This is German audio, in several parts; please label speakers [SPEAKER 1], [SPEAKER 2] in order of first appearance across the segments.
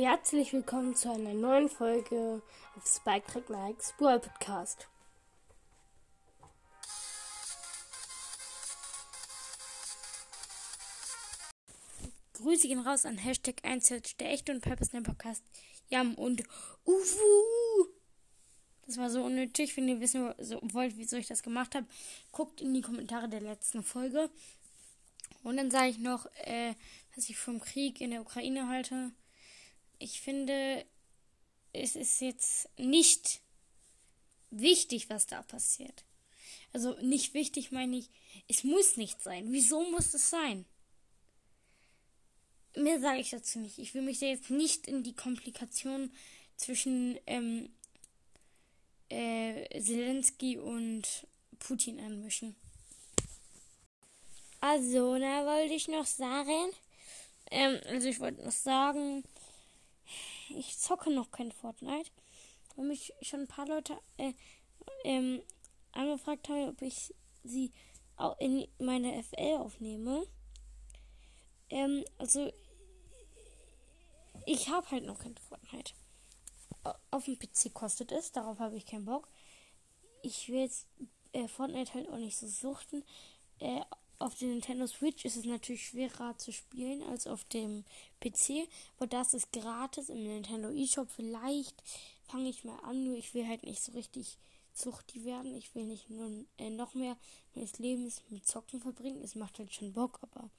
[SPEAKER 1] Herzlich willkommen zu einer neuen Folge auf Spike Track Nikes Brawl Podcast. Grüße gehen raus an Hashtag 1 der echte und Pepper Snap Podcast. Jam und Ufu. Das war so unnötig. Wenn ihr wissen wollt, wieso ich das gemacht habe, guckt in die Kommentare der letzten Folge. Und dann sage ich noch, äh, was ich vom Krieg in der Ukraine halte ich finde, es ist jetzt nicht wichtig, was da passiert. Also nicht wichtig meine ich, es muss nicht sein. Wieso muss es sein? Mehr sage ich dazu nicht. Ich will mich da jetzt nicht in die Komplikation zwischen ähm, äh, Zelensky und Putin einmischen. Also, da wollte ich noch sagen, ähm, also ich wollte noch sagen, ich zocke noch kein Fortnite. Weil mich schon ein paar Leute äh, ähm, angefragt haben, ob ich sie auch in meine FL aufnehme. Ähm, also ich habe halt noch kein Fortnite. Auf dem PC kostet es, darauf habe ich keinen Bock. Ich will jetzt äh, Fortnite halt auch nicht so suchten. Äh, auf der Nintendo Switch ist es natürlich schwerer zu spielen als auf dem PC. Aber das ist gratis im Nintendo eShop. Vielleicht fange ich mal an, nur ich will halt nicht so richtig zuchtig werden. Ich will nicht nur äh, noch mehr meines Lebens mit Zocken verbringen. Es macht halt schon Bock, aber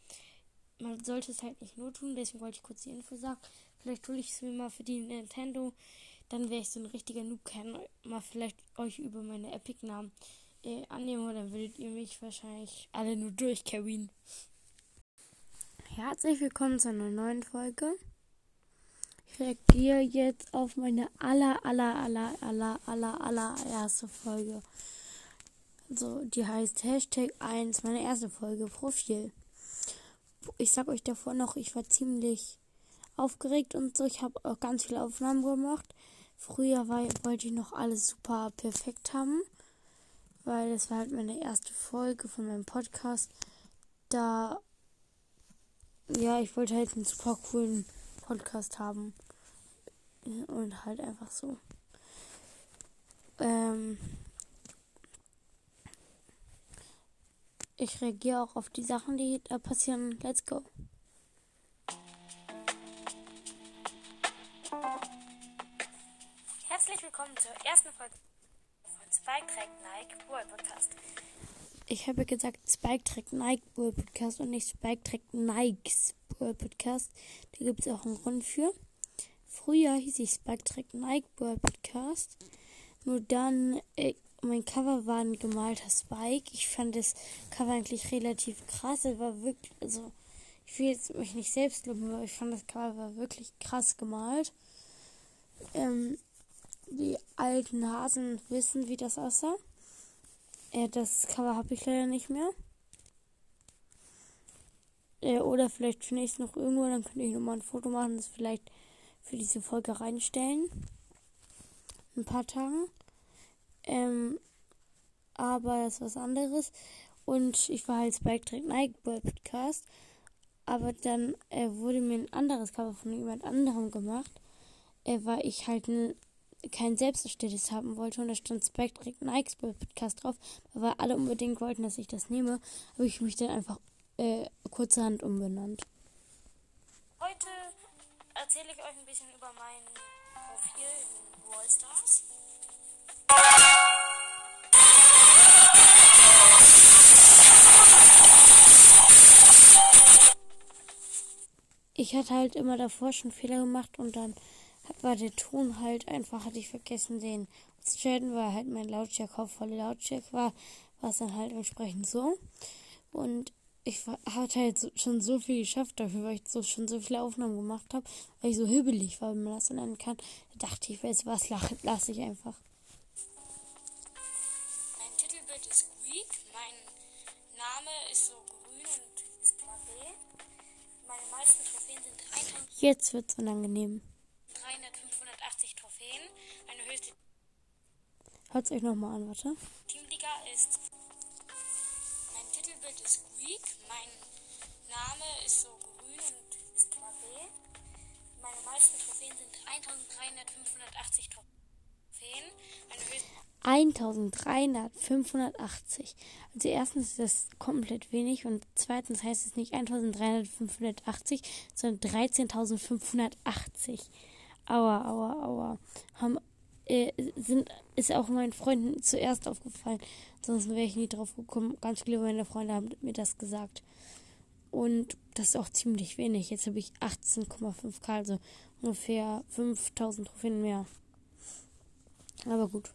[SPEAKER 1] man sollte es halt nicht nur tun. Deswegen wollte ich kurz die Info sagen. Vielleicht hole ich es mir mal für die Nintendo. Dann wäre ich so ein richtiger Noob. Kann mal vielleicht euch über meine Epic-Namen äh, annehme, dann würdet ihr mich wahrscheinlich alle nur durchcarryen. Herzlich willkommen zu einer neuen Folge. Ich reagiere jetzt auf meine aller, aller, aller, aller, aller, aller erste Folge. Also, die heißt Hashtag 1, meine erste Folge, Profil. Ich sag euch davor noch, ich war ziemlich aufgeregt und so. Ich habe auch ganz viele Aufnahmen gemacht. Früher war, wollte ich noch alles super perfekt haben weil das war halt meine erste Folge von meinem Podcast. Da, ja, ich wollte halt einen super coolen Podcast haben. Und halt einfach so. Ähm, ich reagiere auch auf die Sachen, die da passieren. Let's go. Herzlich willkommen zur ersten Folge Spike trägt Nike Bull Podcast. Ich habe gesagt Spike trägt Nike Bull Podcast und nicht Spike trägt Nikes Bull Podcast. Da gibt es auch einen Grund für. Früher hieß ich Spike trägt Nike Bull Podcast. Nur dann, äh, mein Cover war ein gemalter Spike. Ich fand das Cover eigentlich relativ krass. Es war wirklich, also, ich will jetzt mich nicht selbst loben, aber ich fand das Cover war wirklich krass gemalt. Ähm, die alten Hasen wissen, wie das aussah. Äh, das Cover habe ich leider nicht mehr. Äh, oder vielleicht finde ich es noch irgendwo, dann könnte ich nochmal ein Foto machen, das vielleicht für diese Folge reinstellen. Ein paar Tagen. Ähm, aber das ist was anderes. Und ich war halt Spike Track Nike Podcast. Aber dann äh, wurde mir ein anderes Cover von jemand anderem gemacht. Äh, weil ich halt ein kein selbsterstelltes haben wollte und da stand Spectre Nikes Podcast drauf, weil alle unbedingt wollten, dass ich das nehme, habe ich mich dann einfach äh, kurzerhand umbenannt. Heute erzähle ich euch ein bisschen über mein Profil in Wallstars. Ich hatte halt immer davor schon Fehler gemacht und dann war der Ton halt einfach, hatte ich vergessen, den zu stellen, weil halt mein Lautstärke auf volle Lautstärke war, war es dann halt entsprechend so. Und ich hatte halt so, schon so viel geschafft dafür, weil ich so, schon so viele Aufnahmen gemacht habe, weil ich so hübelig war, wenn man das so nennen kann. Da dachte ich, weiß was, lasse lass ich einfach. Mein Titelbild ist Greek, mein Name ist so grün und ist klar Meine meisten Trophäen sind 100. Jetzt wird's unangenehm. 580 Trophäen, eine höchste. Hört's euch nochmal an, warte. Teamliga ist. Mein Titelbild ist Greek, mein Name ist so grün und ist Trophäe. Meine meisten Trophäen sind 1385 Trophäen, eine höchste. 1385. Also erstens ist das komplett wenig und zweitens heißt es nicht 1385, sondern 13580. Aua, aua, aua. Haben, äh, sind, ist auch meinen Freunden zuerst aufgefallen. Sonst wäre ich nie drauf gekommen. Ganz viele meiner Freunde haben mir das gesagt. Und das ist auch ziemlich wenig. Jetzt habe ich 18,5k, also ungefähr 5000 Trophäen mehr. Aber gut.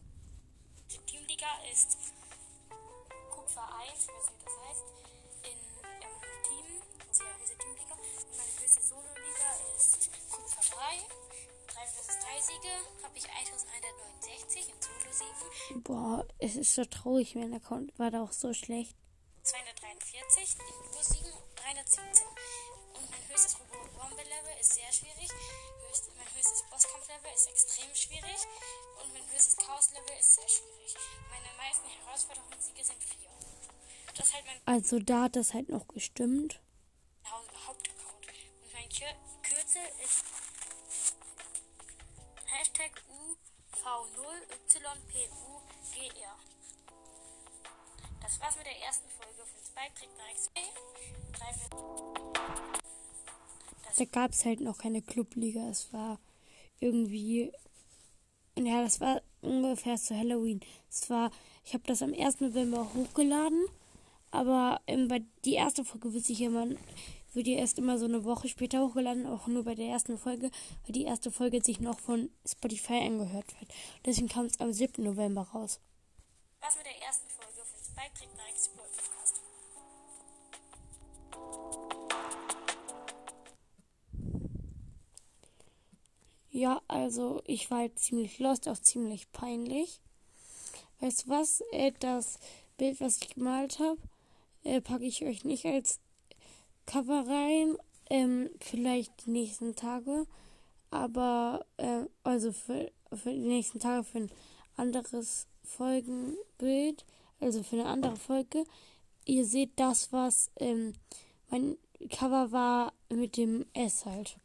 [SPEAKER 1] Boah, es ist so traurig, mein Account war da auch so schlecht.
[SPEAKER 2] 243 in Duo-Siegen 317. Und mein höchstes Robo-Bombe-Level ist sehr schwierig. Höchst, mein höchstes Bosskampf-Level ist extrem schwierig. Und mein höchstes Chaos-Level ist sehr schwierig. Meine meisten Herausforderungssiege sind 4. Das ist halt mein
[SPEAKER 1] Also da hat das halt noch gestimmt.
[SPEAKER 2] Das war's mit der ersten Folge von Spike Trick nach
[SPEAKER 1] Da gab es halt noch keine Clubliga. Es war irgendwie. Ja, das war ungefähr zu Halloween. Es war. Ich habe das am 1. November hochgeladen. Aber ähm, bei die erste Folge wird sich immer. Wird ja erst immer so eine Woche später hochgeladen, auch nur bei der ersten Folge, weil die erste Folge sich noch von Spotify angehört wird. Deswegen kam es am 7. November raus.
[SPEAKER 2] Was mit der ersten Folge von Spike Trick nach XP Podcast.
[SPEAKER 1] Ja, also ich war halt ziemlich lost, auch ziemlich peinlich. Weißt du was? Äh, das Bild, was ich gemalt habe, äh, packe ich euch nicht als Cover rein. Ähm, vielleicht die nächsten Tage. Aber, äh, also für, für die nächsten Tage für ein anderes Folgenbild. Also für eine andere Folge. Ihr seht das, was ähm, mein Cover war mit dem S halt.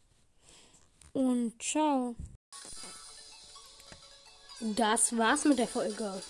[SPEAKER 1] Und ciao. Das war's mit der Folge.